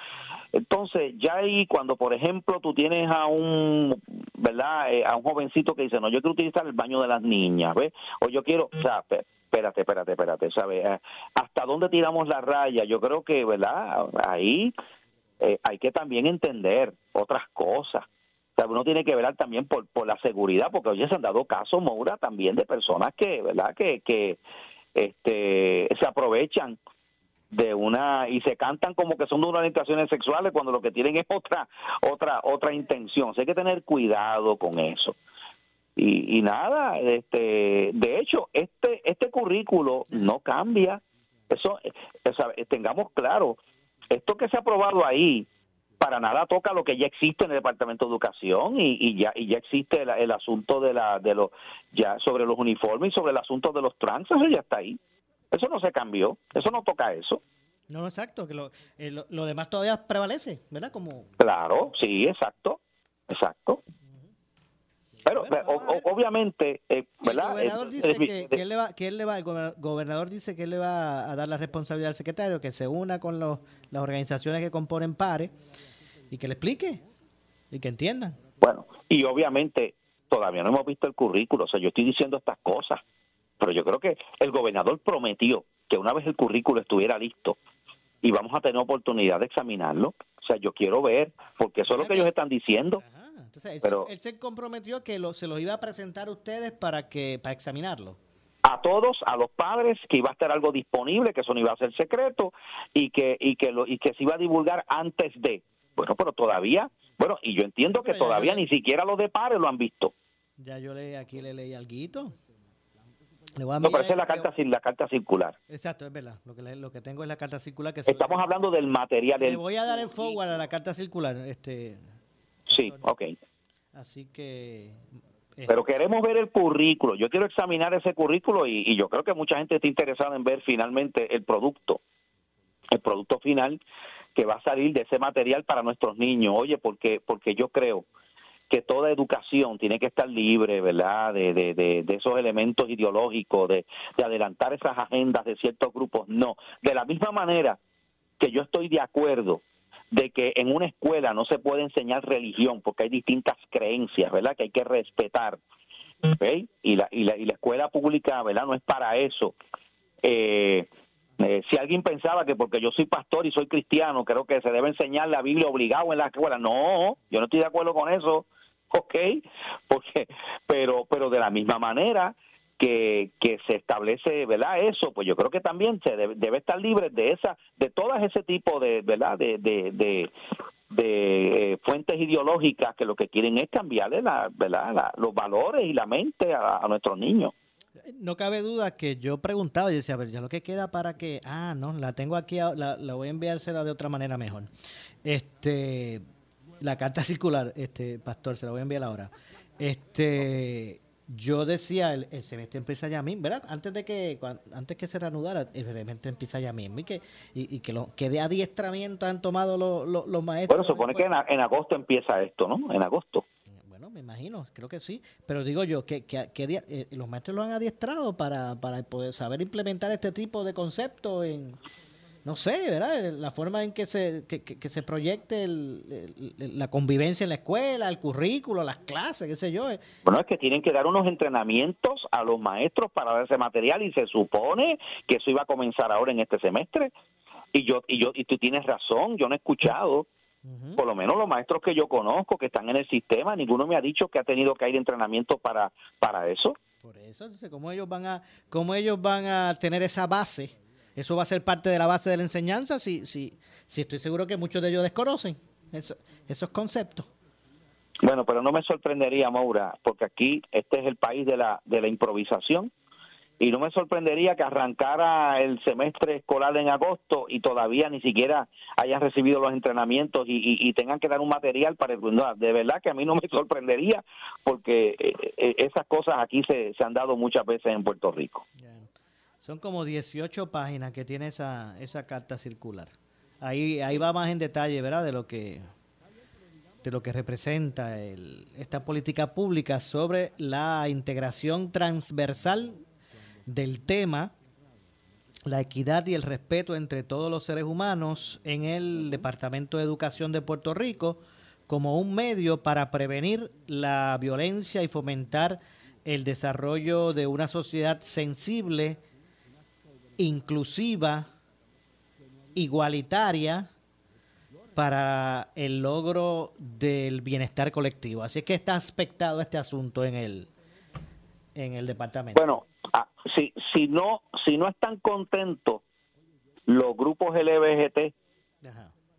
Entonces, ya ahí cuando, por ejemplo, tú tienes a un, ¿verdad? a un jovencito que dice, no, yo quiero utilizar el baño de las niñas, ¿ves? O yo quiero, o sea, espérate, espérate, espérate, ¿sabes? Eh, ¿Hasta dónde tiramos la raya? Yo creo que, ¿verdad? Ahí eh, hay que también entender otras cosas. O sea, uno tiene que ver también por, por la seguridad, porque hoy se han dado casos, Moura, también de personas que, ¿verdad? Que, que este, se aprovechan de una y se cantan como que son de unas orientaciones sexuales cuando lo que tienen es otra otra otra intención. O hay que tener cuidado con eso. Y, nada, este, de hecho, este, este currículo no cambia. Eso, tengamos claro, esto que se ha aprobado ahí, para nada toca lo que ya existe en el Departamento de Educación y, y ya y ya existe el, asunto de la de los ya sobre los uniformes y sobre el asunto de los trans, eso ya está ahí. Eso no se cambió, eso no toca eso. No, exacto, que lo, eh, lo demás todavía prevalece, ¿verdad? Como Claro, sí, exacto. Exacto. Pero, obviamente, eh, ¿verdad? El gobernador dice que, él le va, que él le va, el gobernador dice que él le va a dar la responsabilidad al secretario, que se una con los, las organizaciones que componen pares y que le explique y que entiendan. Bueno, y obviamente todavía no hemos visto el currículo, o sea, yo estoy diciendo estas cosas, pero yo creo que el gobernador prometió que una vez el currículo estuviera listo y vamos a tener oportunidad de examinarlo, o sea, yo quiero ver, porque eso es lo que ellos están diciendo. Entonces, él, se, comprometió que lo, se los iba a presentar a ustedes para que para examinarlo. A todos, a los padres, que iba a estar algo disponible, que eso no iba a ser secreto y que y que lo, y que se iba a divulgar antes de. Bueno, pero todavía, bueno, y yo entiendo que todavía ni siquiera los de pares lo han visto. Ya yo le aquí le leí algo. No, pero esa es la carta, la carta circular. Exacto, es verdad. Lo que, lo que tengo es la carta circular. que Estamos hablando del material. Le voy a dar el forward a la carta circular. este Sí, ok. Así que... Eh, Pero queremos ver el currículo. Yo quiero examinar ese currículo y, yo creo que mucha gente está interesada en ver finalmente el producto, el producto final que va a salir de ese material para nuestros niños. Oye, porque porque yo creo que toda educación tiene que estar libre, ¿verdad? De, de, de, de esos elementos ideológicos, de, de adelantar esas agendas de ciertos grupos. No, de la misma manera que yo estoy de acuerdo de que en una escuela no se puede enseñar religión porque hay distintas creencias, ¿verdad? Que hay que respetar. Y, la, y, la, y la escuela pública, ¿verdad? No es para eso. Eh, eh, si alguien pensaba que porque yo soy pastor y soy cristiano, creo que se debe enseñar la Biblia obligado en la escuela. No, yo no estoy de acuerdo con eso. Ok, porque, pero, pero de la misma manera, que, que se establece, ¿verdad? Eso, pues yo creo que también se debe, estar libre de esa, de todas ese tipo de, ¿verdad? De, de, de, eh, fuentes ideológicas que lo que quieren es cambiarle la, ¿verdad? los valores y la mente a, nuestros niños. No cabe duda que yo preguntaba y decía, a ver, ya lo que queda para que, ah, no, la tengo aquí, la, la voy a enviársela de otra manera mejor. Este, la carta circular, este, pastor, se la voy a enviar ahora. Este, yo decía, el, semestre empieza ya mismo, ¿verdad? Antes de que antes que se reanudara, el semestre empieza ya mismo y que, y, que, lo, que de adiestramiento han tomado los maestros. Bueno, supone que en, agosto empieza esto, ¿no? En agosto. Bueno, me imagino, creo que sí. Pero digo yo, que, que, eh, los maestros lo han adiestrado para, para poder saber implementar este tipo de conceptos en, no sé, ¿verdad? La forma en que se, que, se proyecte la convivencia en la escuela, el currículo, las clases, qué sé yo. Eh. Bueno, es que tienen que dar unos entrenamientos a los maestros para dar ese material y se supone que eso iba a comenzar ahora en este semestre. Y yo y yo y tú tienes razón, yo no he escuchado por lo menos los maestros que yo conozco que están en el sistema, ninguno me ha dicho que ha tenido que ir entrenamiento para para eso. Por eso, entonces, ¿cómo ellos van a cómo ellos van a tener esa base? Eso va a ser parte de la base de la enseñanza, si, si, si estoy seguro que muchos de ellos desconocen esos conceptos. Bueno, pero no me sorprendería, Maura, porque aquí este es el país de la, de la improvisación y no me sorprendería que arrancara el semestre escolar en agosto y todavía ni siquiera hayan recibido los entrenamientos y, tengan que dar un material para de verdad que a mí no me sorprendería porque eh, eh, esas cosas aquí se, se han dado muchas veces en Puerto Rico. Son como 18 páginas que tiene esa, esa carta circular. Ahí, ahí va más en detalle, ¿verdad? De lo que, de lo que representa esta política pública sobre la integración transversal del tema, la equidad y el respeto entre todos los seres humanos en el Departamento de Educación de Puerto Rico como un medio para prevenir la violencia y fomentar el desarrollo de una sociedad sensible inclusiva, igualitaria para el logro del bienestar colectivo. Así es que está aspectado este asunto en el en el departamento. Bueno, ah, si si no si no están contentos los grupos LGBT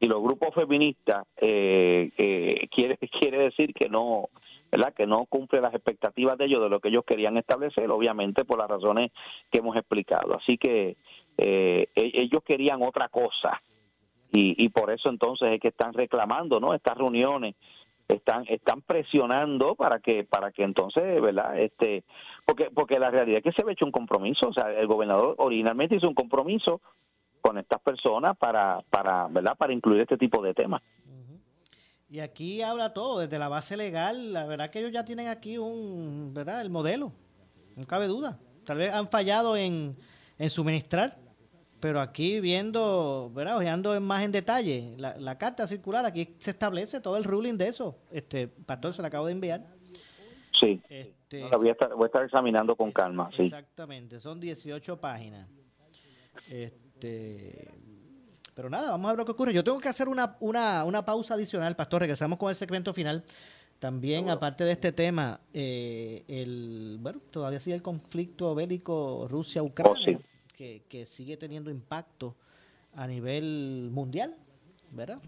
y los grupos feministas eh, eh, quiere quiere decir que no ¿verdad? que no cumple las expectativas de ellos, de lo que ellos querían establecer, obviamente por las razones que hemos explicado. Así que eh, e-, ellos querían otra cosa. Y, y por eso entonces es que están reclamando no estas reuniones están están presionando para que para que entonces verdad este porque porque la realidad es que se ha hecho un compromiso. O sea el gobernador originalmente hizo un compromiso con estas personas para para verdad para incluir este tipo de temas y aquí habla todo, desde la base legal, la verdad que ellos ya tienen aquí un, ¿verdad? El modelo, no cabe duda. Tal vez han fallado en, suministrar, pero aquí viendo, ¿verdad? Ojeando en más en detalle la, carta circular, aquí se establece todo el ruling de eso. Este, Pastor, se la acabo de enviar. Sí, este, voy, a estar, voy a estar examinando con calma, sí. Exactamente, son 18 páginas. Este, pero nada, vamos a ver lo que ocurre. Yo tengo que hacer una, una, una pausa adicional, Pastor. Regresamos con el segmento final. También, aparte de este tema, eh, el bueno, todavía sigue el conflicto bélico Rusia-Ucrania, oh, que, que, sigue teniendo impacto a nivel mundial, ¿verdad?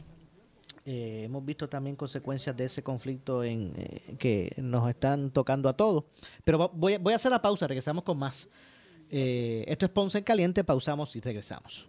Eh, hemos visto también consecuencias de ese conflicto en eh, que nos están tocando a todos. Pero voy, voy a hacer la pausa, regresamos con más. esto es Ponce en Caliente, pausamos y regresamos.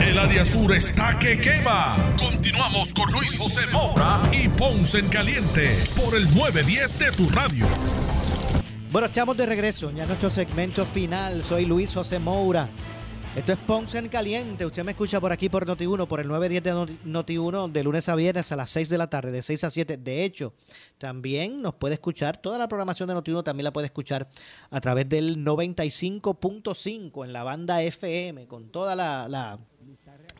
El área sur está que quema. Continuamos con Luis José Moura y Ponce en Caliente por el 910 de tu radio. Bueno, estamos de regreso ya nuestro segmento final. Soy Luis José Moura. Esto es Ponce en Caliente. Usted me escucha por aquí por Noti1, por el 910 de Noti1, de lunes a viernes a las 6 de la tarde, de 6 a 7. De hecho, también nos puede escuchar, toda la programación de Noti1 también la puede escuchar a través del 95.5 en la banda FM, con toda la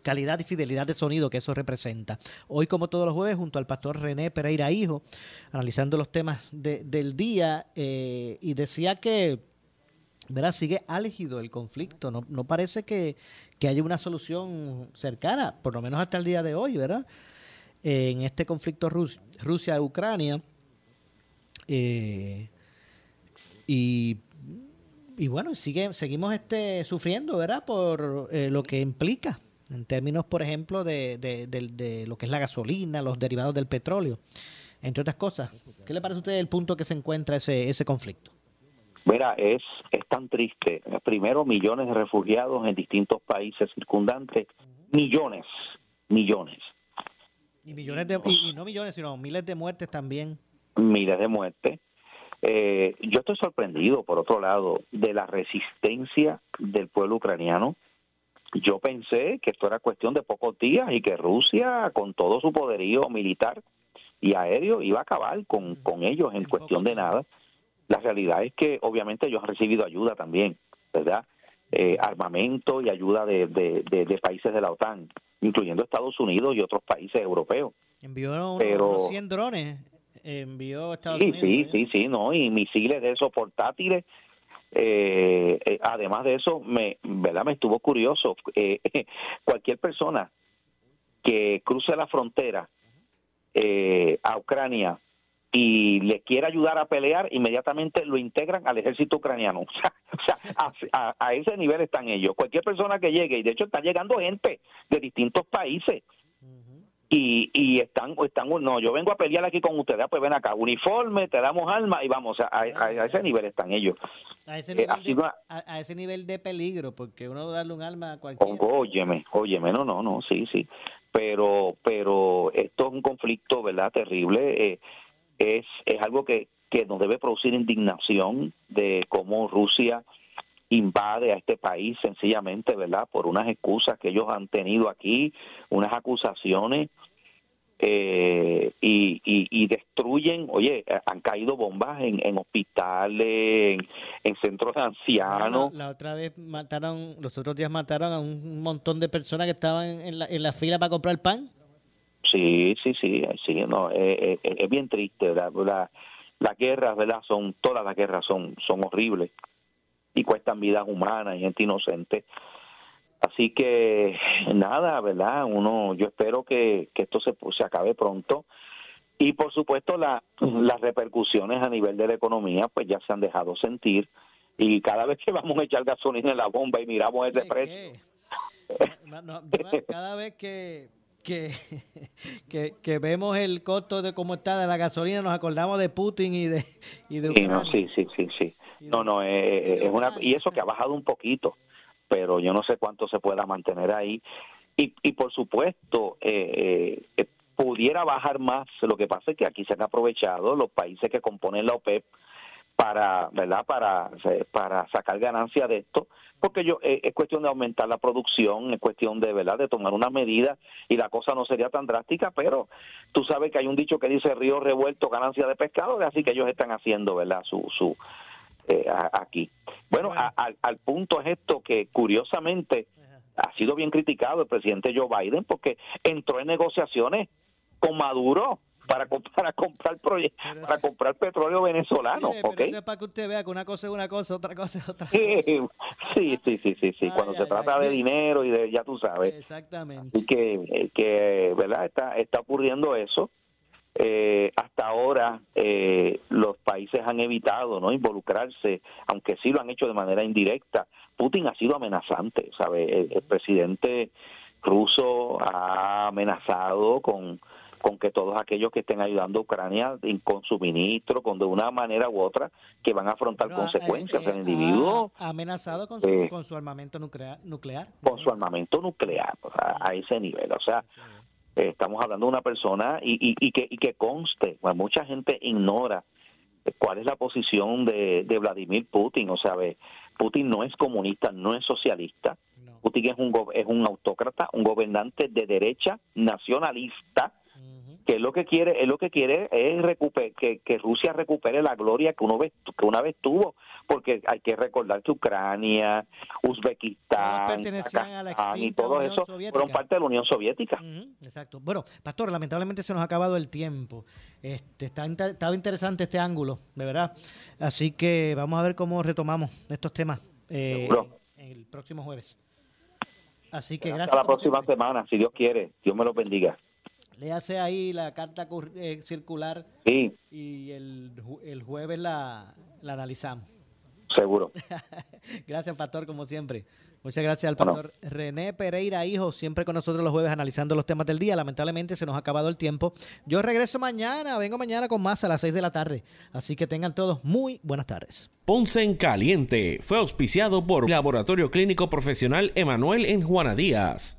calidad y fidelidad de sonido que eso representa. Hoy, como todos los jueves, junto al pastor René Pereira Hijo, analizando los temas del día, eh, y decía que, ¿verdad? Sigue álgido el conflicto, no, no parece que, que haya una solución cercana, por lo menos hasta el día de hoy, ¿verdad? en este conflicto Rusia-Ucrania. Eh, y, y, bueno, sigue, seguimos este, sufriendo, ¿verdad? Por eh, lo que implica en términos, por ejemplo, de, de, lo que es la gasolina, los derivados del petróleo, entre otras cosas. ¿Qué le parece a usted el punto que se encuentra ese, ese conflicto? Mira, es, es tan triste. Primero, millones de refugiados en distintos países circundantes. Millones, millones. Y millones de, y, no millones, sino miles de muertes también. Miles de muertes. Eh, yo estoy sorprendido, por otro lado, de la resistencia del pueblo ucraniano. Yo pensé que esto era cuestión de pocos días y que Rusia, con todo su poderío militar y aéreo, iba a acabar con, con ellos en cuestión de nada. La realidad es que obviamente ellos han recibido ayuda también, ¿verdad? Eh, armamento y ayuda de, de, países de la OTAN, incluyendo Estados Unidos y otros países europeos. Envió Pero, 100 drones, envió Estados sí, Unidos. Sí, ¿eh? sí, sí, no, y misiles de esos portátiles. Eh, además de eso, me, ¿verdad? me estuvo curioso. cualquier persona que cruce la frontera a Ucrania y le quiere ayudar a pelear, inmediatamente lo integran al ejército ucraniano. O sea, a, ese nivel están ellos. Cualquier persona que llegue, y de hecho está llegando gente de distintos países, y, y están, están, no, yo vengo a pelear aquí con ustedes, ah, pues ven acá, uniforme, te damos alma y vamos, a, a, ese nivel están ellos. A ese, eh, nivel de, a, ese nivel de peligro, porque uno darle un alma a cualquiera. Óyeme, óyeme, no, no, no, sí, sí, pero, pero esto es un conflicto, ¿verdad? Terrible. Eh, es, es algo que, que nos debe producir indignación de cómo Rusia invade a este país sencillamente, ¿verdad? Por unas excusas que ellos han tenido aquí, unas acusaciones eh, y, y, destruyen, oye, han caído bombas en, en hospitales, en, centros de ancianos. La, otra vez mataron, los otros días mataron a un montón de personas que estaban en la, en la fila para comprar pan. Sí, sí, sí, sí, no, eh, eh, es bien triste, ¿verdad? La, las guerras, ¿verdad? Son, todas las guerras son, son horribles y cuestan vidas humanas y gente inocente. Así que nada, ¿verdad? Uno, yo espero que, que esto se, se acabe pronto. Y por supuesto la, las repercusiones a nivel de la economía pues ya se han dejado sentir y cada vez que vamos a echar gasolina en la bomba y miramos ese precio. cada vez que que, que, vemos el costo de cómo está de la gasolina, nos acordamos de Putin y de, y de sí, no, sí, sí, sí, sí. No, no, eh, eh, es una y eso que ha bajado un poquito, pero yo no sé cuánto se pueda mantener ahí. Y, y por supuesto, eh, pudiera bajar más. Lo que pasa es que aquí se han aprovechado los países que componen la OPEP para, ¿verdad? Para, para sacar ganancia de esto, porque yo eh, es cuestión de aumentar la producción, es cuestión de, ¿verdad? De tomar una medida y la cosa no sería tan drástica, pero tú sabes que hay un dicho que dice río revuelto, ganancia de pescado, así que ellos están haciendo, ¿verdad? Su, su eh, aquí. Bueno, al punto es esto que curiosamente ha sido bien criticado el presidente Joe Biden porque entró en negociaciones con Maduro para, para comprar para comprar petróleo venezolano, para que usted vea que una cosa es una cosa, otra cosa es otra sí, Sí, sí, sí, sí, cuando se trata de dinero y de, ya tú sabes. Exactamente. que, que ¿verdad? Está, está ocurriendo eso. Eh, hasta ahora eh, los países han evitado no involucrarse, aunque sí lo han hecho de manera indirecta. Putin ha sido amenazante, ¿sabe? el presidente ruso ha amenazado con con que todos aquellos que estén ayudando a Ucrania con suministro, con de una manera u otra, que van a afrontar consecuencias. Eh, el individuo ha amenazado con su, eh, con su armamento nuclear, nuclear. Con su armamento nuclear, a ese nivel. O sea, eh, estamos hablando de una persona y, y, y, que, y que conste, pues, mucha gente ignora cuál es la posición de, de Vladimir Putin. O sea, Putin no es comunista, no es socialista. Putin es un, es un autócrata, un gobernante de derecha nacionalista que es lo que quiere, es lo que quiere es recuper, que, que Rusia recupere la gloria que uno vez, que una vez tuvo, porque hay que recordar que Ucrania, Uzbekistán, Kazajstán y todo eso fueron parte de la Unión Soviética. exacto. Bueno, pastor, lamentablemente se nos ha acabado el tiempo. Este, está estaba interesante este ángulo, de verdad. Así que vamos a ver cómo retomamos estos temas eh, el próximo jueves. Así que gracias. Hasta la próxima semana, si Dios quiere. Dios me lo bendiga. Le hace ahí la carta eh, circular. Sí. Y el, el jueves la, la analizamos. Seguro. gracias, Pastor, como siempre. Muchas gracias al pastor René Pereira, hijo, siempre con nosotros los jueves analizando los temas del día. Lamentablemente se nos ha acabado el tiempo. Yo regreso mañana, vengo mañana con más a las 6 de la tarde. Así que tengan todos muy buenas tardes. Ponce en Caliente fue auspiciado por Laboratorio Clínico Profesional Emanuel en Juana Díaz.